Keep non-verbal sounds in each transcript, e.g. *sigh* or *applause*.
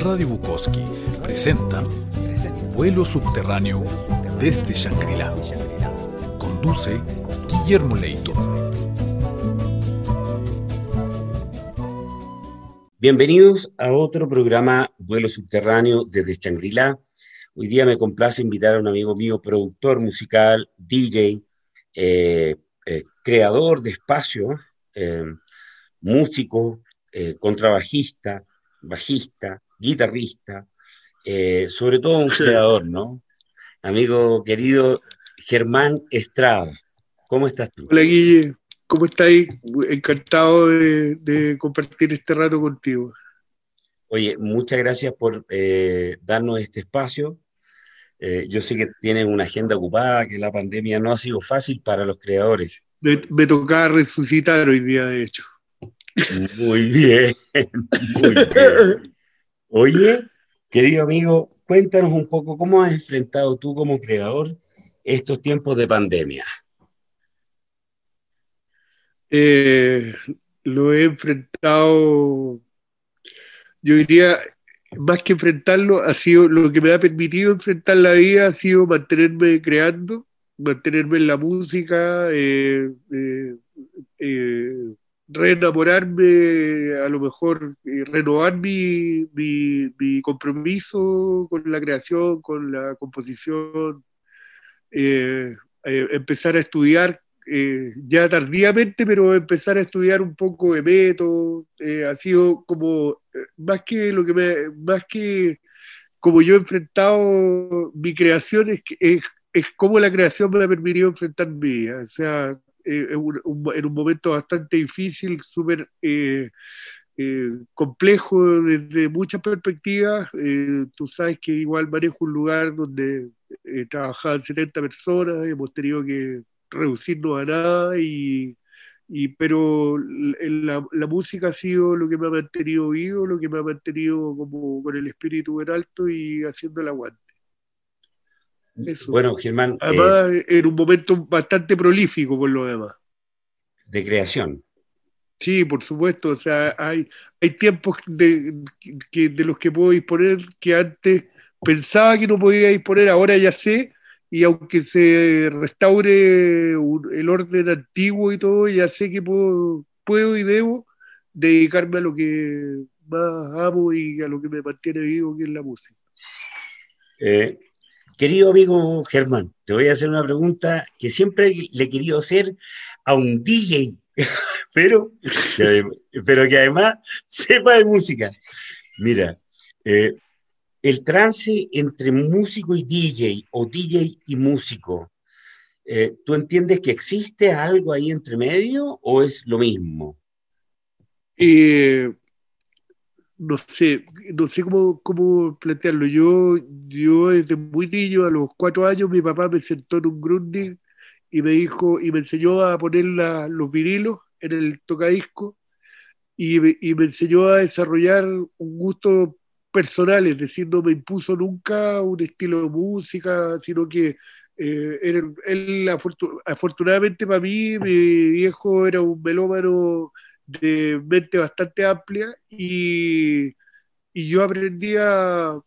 Radio Bukowski presenta Vuelo subterráneo desde Shangri-La. Conduce Guillermo Leito. Bienvenidos a otro programa Vuelo subterráneo desde Shangri-La. Hoy día me complace invitar a un amigo mío, productor musical, DJ, eh, eh, creador de espacio, eh, músico, contrabajista, bajista, guitarrista, sobre todo un creador, ¿no? Amigo querido Germán Estrada, ¿cómo estás tú? Hola Guille, ¿cómo estás? Encantado de, compartir este rato contigo. Oye, muchas gracias por darnos este espacio. Eh, yo sé que tienen una agenda ocupada, que la pandemia no ha sido fácil para los creadores. Me, me tocaba resucitar hoy día, de hecho. Muy bien, *laughs* muy bien. Oye, querido amigo, cuéntanos un poco cómo has enfrentado tú como creador estos tiempos de pandemia. Eh, lo he enfrentado, yo diría, más que enfrentarlo, ha sido lo que me ha permitido enfrentar la vida, ha sido mantenerme creando, mantenerme en la música, eh, eh, eh, reenamorarme, a lo mejor renovar mi, mi, compromiso con la creación, con la composición, empezar a estudiar eh, ya tardíamente, pero empezar a estudiar un poco de método, eh, ha sido como, eh, más que lo que me, más que como yo he enfrentado mi creación, es, es, es como la creación me ha permitido enfrentar mi vida. O sea, en un momento bastante difícil, súper complejo desde muchas perspectivas. tú sabes que igual manejo un lugar donde trabajaban 70 personas, hemos tenido que reducirnos a nada, y, pero la, la, música ha sido lo que me ha mantenido vivo, lo que me ha mantenido como con el espíritu en alto y haciendo el aguante. Bueno, Germán. Además, eh, en un momento bastante prolífico por lo demás. De creación. Sí, por supuesto. O sea, hay, hay tiempos de, que, de los que puedo disponer que antes pensaba que no podía disponer, ahora ya sé y aunque se restaure el orden antiguo y todo, ya sé que puedo, puedo y debo dedicarme a lo que más amo y a lo que me mantiene vivo, que es la música. Eh, querido amigo Germán, te voy a hacer una pregunta que siempre le he querido hacer a un DJ, *laughs* pero, que, pero que además *laughs* sepa de música. Mira, eh, el trance entre músico y DJ o DJ y músico, eh, ¿tú entiendes que existe algo ahí entre medio o es lo mismo? Eh, no sé, no sé cómo, cómo plantearlo. Yo, yo desde muy niño, a los cuatro años, mi papá me sentó en un grunding y me dijo, y me enseñó a poner los vinilos en el tocadisco y, y me enseñó a desarrollar un gusto personal, es decir, no me impuso nunca un estilo de música, sino que eh, él, afortunadamente para mí, mi viejo era un melómano de mente bastante amplia y, yo aprendí a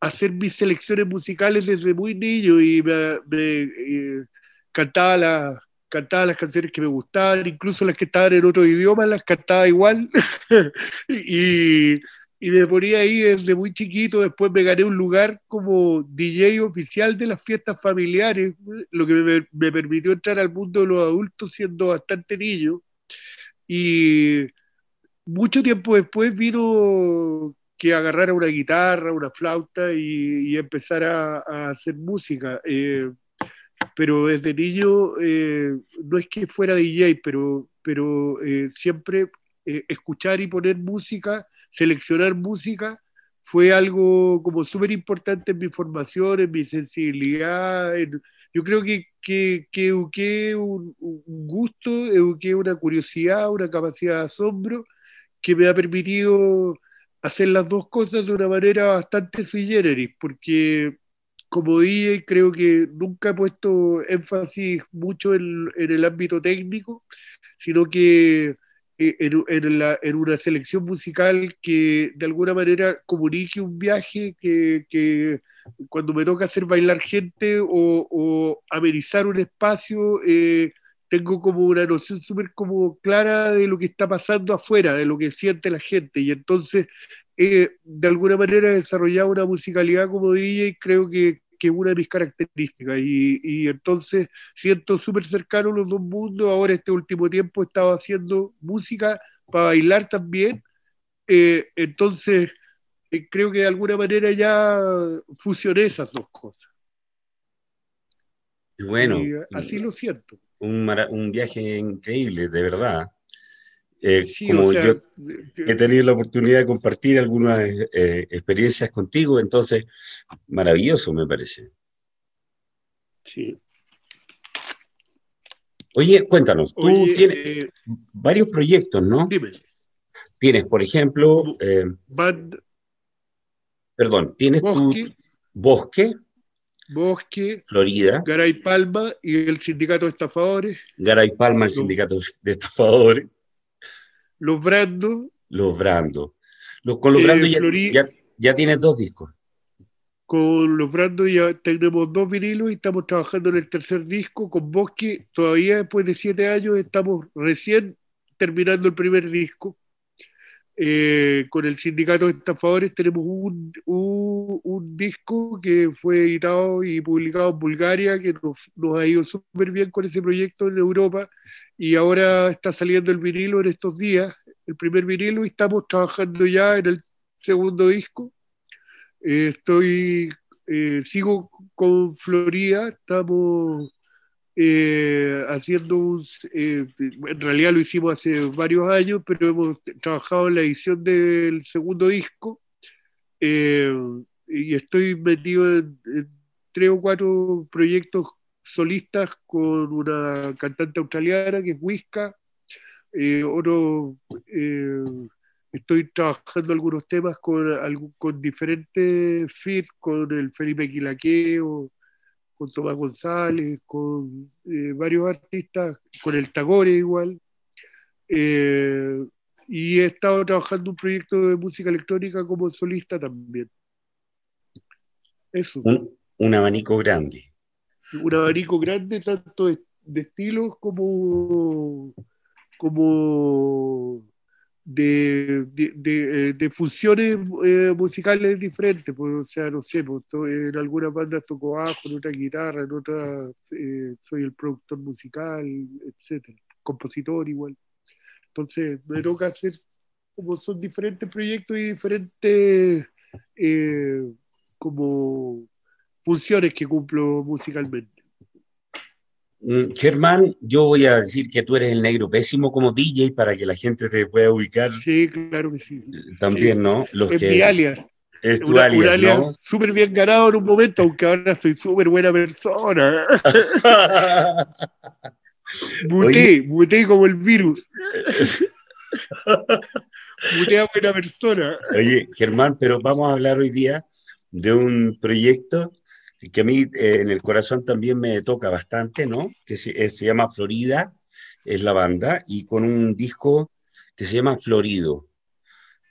hacer mis selecciones musicales desde muy niño y me, eh, cantaba, cantaba las canciones que me gustaban, incluso las que estaban en otro idioma las cantaba igual. *laughs* y, y me ponía ahí desde muy chiquito, después me gané un lugar como DJ oficial de las fiestas familiares, lo que me, permitió entrar al mundo de los adultos siendo bastante niño. Y mucho tiempo después vino que agarrara una guitarra, una flauta y, empezar a, hacer música. Eh, pero desde niño, eh, no es que fuera DJ, pero, pero eh, siempre escuchar y poner música seleccionar música fue algo como súper importante en mi formación, en mi sensibilidad. Yo creo que, que, que eduqué un, gusto, eduqué una curiosidad, una capacidad de asombro que me ha permitido hacer las dos cosas de una manera bastante sui generis, porque como dije, creo que nunca he puesto énfasis mucho en, en el ámbito técnico, sino que en, una selección musical que de alguna manera comunique un viaje que, cuando me toca hacer bailar gente o, amenizar un espacio, eh, tengo como una noción súper como clara de lo que está pasando afuera, de lo que siente la gente. Y entonces, eh, de alguna manera, he desarrollado una musicalidad como DJ, creo que, que es una de mis características. Y, y entonces siento súper cercano los dos mundos. Ahora, este último tiempo, he estado haciendo música para bailar también. Eh, entonces, eh, creo que de alguna manera ya fusioné esas dos cosas. Bueno, así lo siento un, un viaje increíble, de verdad. Eh, como yo he tenido la oportunidad de compartir algunas eh, experiencias contigo, entonces, maravilloso me parece. Sí. Oye, cuéntanos, tú tienes eh, varios proyectos, ¿no? Dime. Tienes, por ejemplo, perdón, tienes tu bosque, Bosque, Florida, Garay Palma y el Sindicato de Estafadores. Garay Palma, el Sindicato de Estafadores. Los Brandos. Los con los Brandos ya, ya, tienes dos discos. Con los Brandos ya tenemos dos vinilos y estamos trabajando en el tercer disco. Con Bosque, todavía después de siete años, estamos recién terminando el primer disco. Eh, con el sindicato de estafadores tenemos un, un, disco que fue editado y publicado en Bulgaria, que nos, nos ha ido súper bien con ese proyecto en Europa, y ahora está saliendo el vinilo en estos días, el primer vinilo, y estamos trabajando ya en el segundo disco. Eh, estoy, eh, sigo con Florida, estamos eh, haciendo un, eh, en realidad lo hicimos hace varios años, pero hemos trabajado en la edición del segundo disco eh, y estoy metido en, tres o cuatro proyectos solistas con una cantante australiana que es Whiska, otro, estoy trabajando algunos temas con, con diferentes feeds, con el Felipe Quilaqueo, con Tomás González, con eh, varios artistas, con el Tagore igual. Eh, y he estado trabajando un proyecto de música electrónica como solista también. Eso. Un, abanico grande. Un abanico grande, tanto de, estilos como, como de, de, de, funciones eh, musicales diferentes, pues, o sea, no sé, pues, en algunas bandas toco bajo, en otras guitarra, en otras eh, soy el productor musical, etcétera, compositor igual. Entonces, me toca hacer, como son diferentes proyectos y diferentes eh, como funciones que cumplo musicalmente. Mm, Germán, yo voy a decir que tú eres el negro pésimo como DJ para que la gente te pueda ubicar. Sí, claro que sí. Eh, también, ¿no? Los es mi alias. Es tu alias, ¿no? Súper bien ganado en un momento, aunque ahora soy súper buena persona. *laughs* muté, muté como el virus. *laughs* muté a buena persona. Oye, Germán, pero vamos a hablar hoy día de un proyecto que a mí eh, en el corazón también me toca bastante, ¿no? Que se, eh, llama Florida, es la banda, y con un disco que se llama Florido.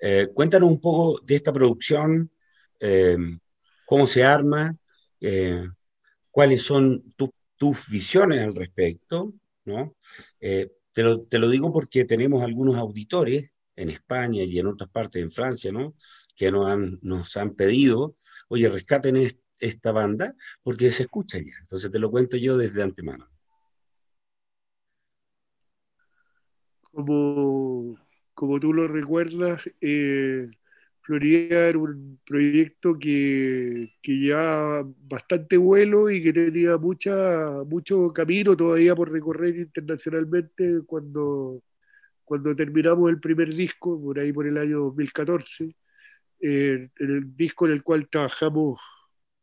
Eh, cuéntanos un poco de esta producción, cómo se arma, cuáles son tus visiones al respecto, ¿no? Te lo, te, lo, digo porque tenemos algunos auditores en España y en otras partes en Francia, ¿no? Que nos han, nos han pedido, oye, rescaten esto esta banda porque se escucha ya. Entonces te lo cuento yo desde antemano. Como, como tú lo recuerdas, eh, Florida era un proyecto que, que ya bastante vuelo y que tenía mucha, mucho camino todavía por recorrer internacionalmente cuando, cuando terminamos el primer disco, por ahí por el año 2014, eh, el disco en el cual trabajamos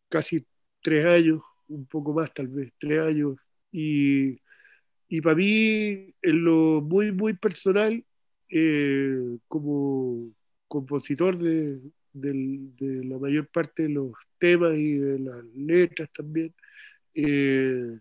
casi tres años, un poco más tal vez, tres años. Y, y para mí, en lo muy, muy personal, eh, como compositor de, la mayor parte de los temas y de las letras también, eh,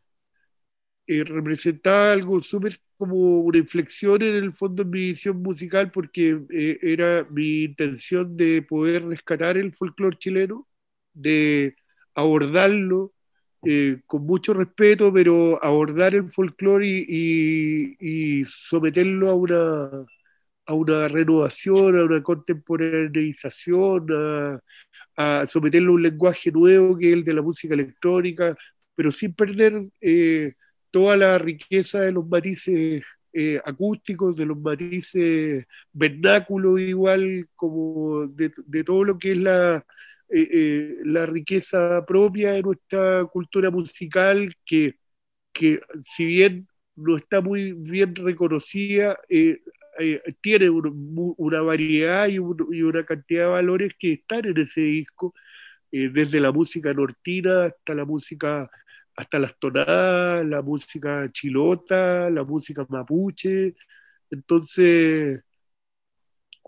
eh, representaba algo súper como una inflexión en el fondo en mi visión musical porque eh, era mi intención de poder rescatar el folclore chileno, de abordarlo eh, con mucho respeto, pero abordar el folclore y, someterlo a una, a una renovación, a una contemporaneización, a, someterlo a un lenguaje nuevo que es el de la música electrónica, pero sin perder eh, toda la riqueza de los matices eh, acústicos, de los matices vernáculos, igual como de, todo lo que es la, eh, eh, la riqueza propia de nuestra cultura musical, que, que si bien no está muy bien reconocida, tiene una variedad y, y, una cantidad de valores que están en ese disco, desde la música nortina hasta la música hasta las tonadas, la música chilota, la música mapuche. Entonces,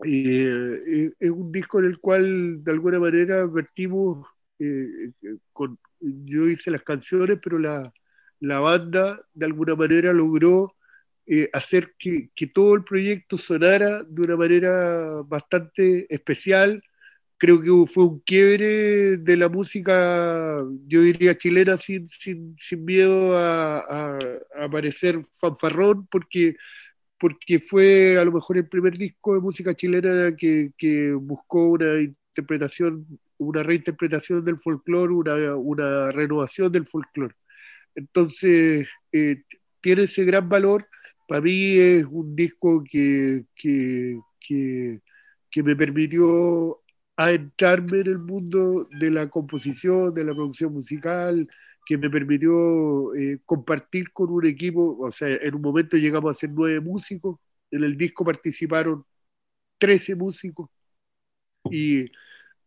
eh, eh, es un disco en el cual de alguna manera vertimos, eh, con, yo hice las canciones, pero la, la banda de alguna manera logró hacer que, que, todo el proyecto sonara de una manera bastante especial, creo que fue un quiebre de la música, yo diría chilena, sin, sin, sin miedo a, a, parecer fanfarrón, porque, porque fue a lo mejor el primer disco de música chilena que, que buscó una interpretación, una reinterpretación del folclore, una, una renovación del folclore. Entonces, eh, tiene ese gran valor. Para mí es un disco que, que, que, que me permitió a entrarme en el mundo de la composición, de la producción musical, que me permitió eh, compartir con un equipo, o sea, en un momento llegamos a ser nueve músicos, en el disco participaron trece músicos y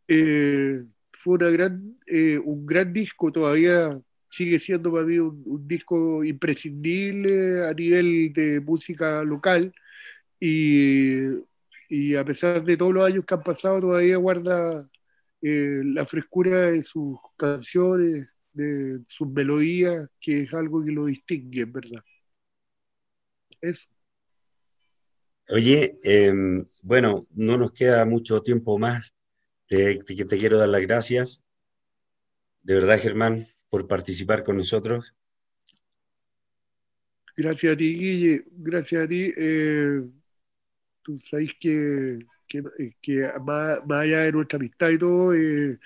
eh, fue una gran, eh, un gran disco, todavía sigue siendo para mí un, disco imprescindible a nivel de música local y y a pesar de todos los años que han pasado, todavía guarda eh, la frescura de sus canciones, de sus melodías, que es algo que lo distingue, verdad. Eso. Oye, em, bueno, no nos queda mucho tiempo más. Te, te, te, quiero dar las gracias. De verdad, Germán, por participar con nosotros. Gracias a ti, Guille. Gracias a ti. Eh, tú sabes que, que, eh, más, allá de nuestra amistad y todo, eh,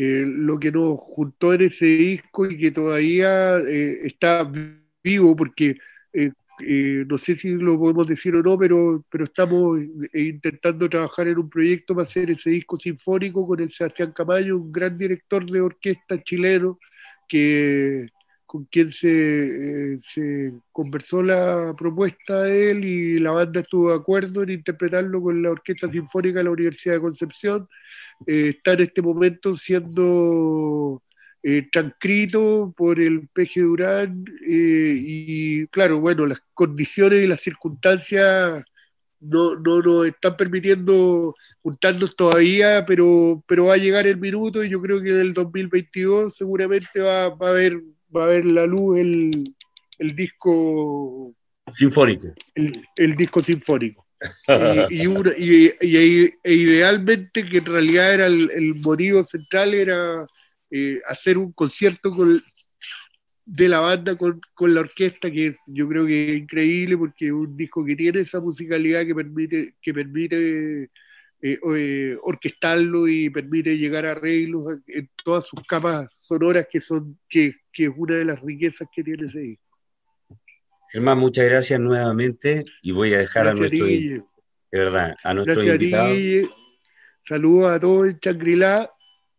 eh, lo que nos juntó en ese disco y que todavía está vivo, porque no sé si lo podemos decir o no, pero, pero estamos intentando trabajar en un proyecto para hacer ese disco sinfónico con el Sebastián Camayo, un gran director de orquesta chileno que con quien se, se, conversó la propuesta de él y la banda estuvo de acuerdo en interpretarlo con la Orquesta Sinfónica de la Universidad de Concepción. Eh, está en este momento siendo eh, transcrito por el PG Durán eh, y claro, bueno, las condiciones y las circunstancias no, no nos están permitiendo juntarnos todavía, pero, pero va a llegar el minuto y yo creo que en el 2022 seguramente va, va a haber va a ver la luz el, el disco sinfónico. El, disco sinfónico. *laughs* y, y, y, e idealmente, que en realidad era el, motivo central, era eh, hacer un concierto con, de la banda con, con, la orquesta, que yo creo que es increíble porque es un disco que tiene esa musicalidad que permite, que permite eh, eh, orquestarlo y permite llegar a arreglos en todas sus capas sonoras que son que, que, es una de las riquezas que tiene ese disco. Germán, muchas gracias nuevamente y voy a dejar a nuestro de verdad, a nuestro invitado. Saludos a todos en Changrilá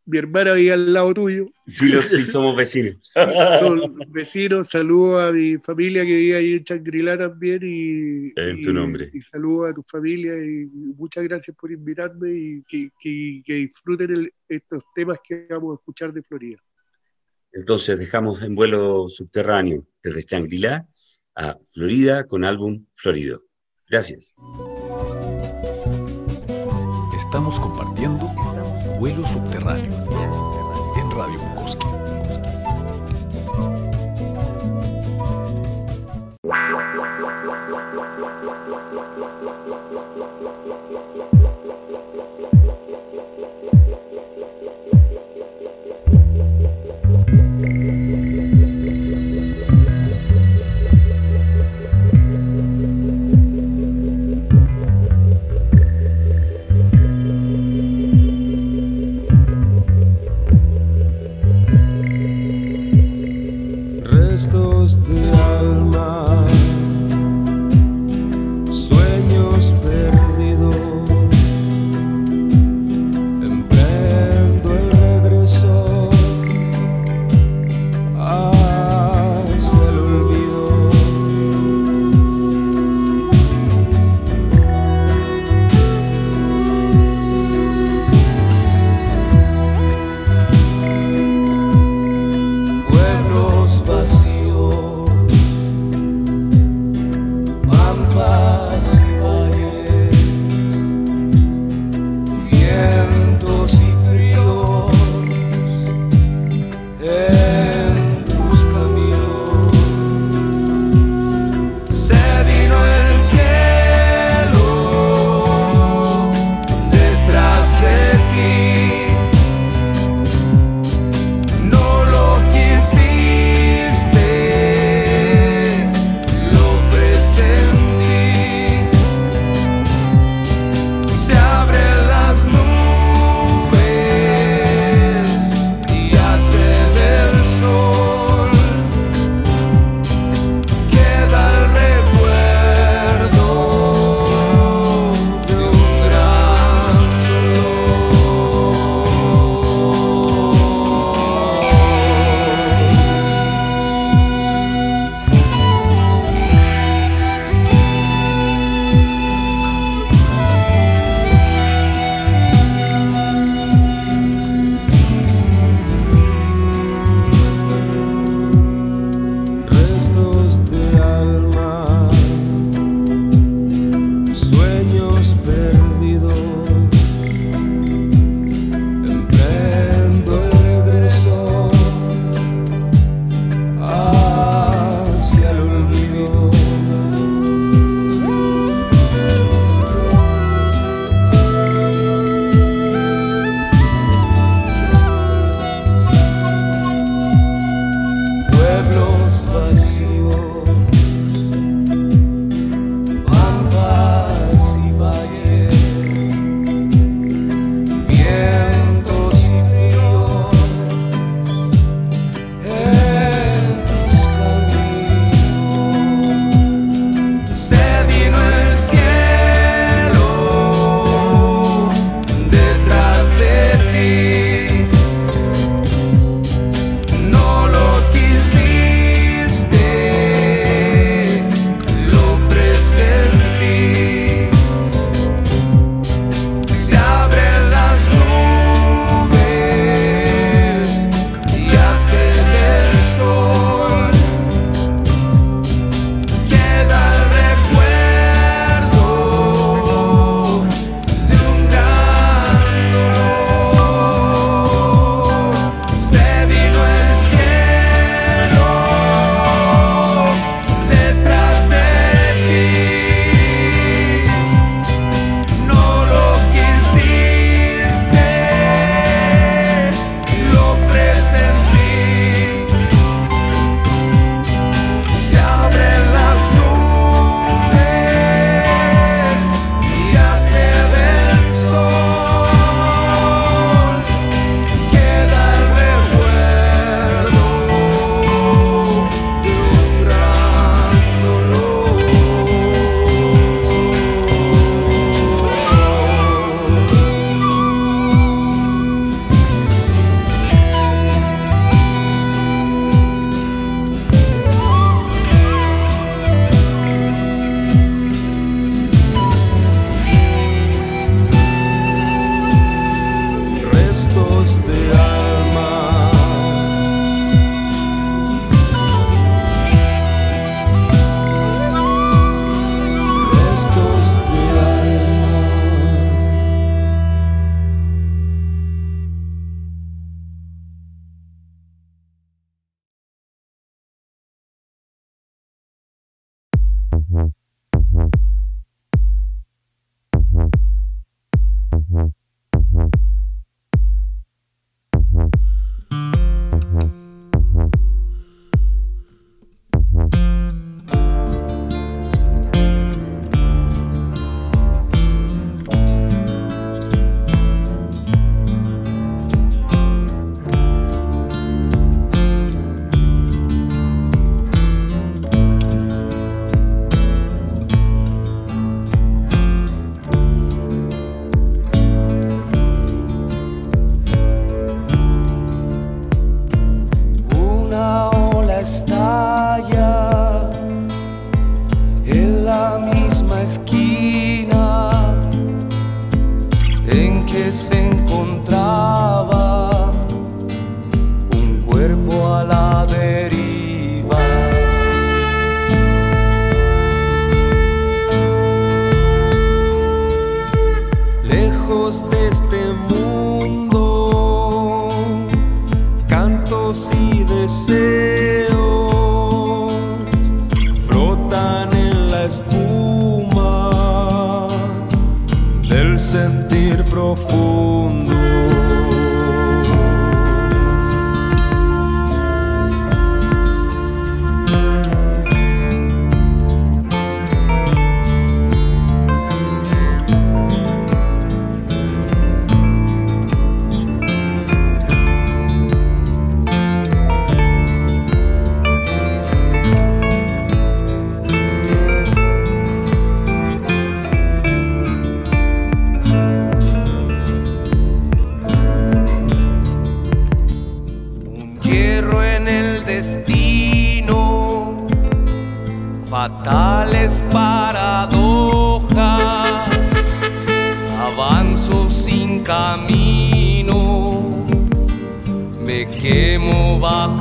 mi hermana vive al lado tuyo. Sí, sí, somos vecinos. *laughs* Son vecinos, saludo a mi familia que vive ahí en Changrilá también. Y, en tu nombre. Y, saludo a tu familia y muchas gracias por invitarme y que, que, disfruten estos temas que vamos a escuchar de Florida. Entonces dejamos en vuelo subterráneo desde Changrilá a Florida con álbum Florido. Gracias. Estamos compartiendo Vuelo Subterráneo en Radio Bukowski.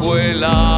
Quemo bajo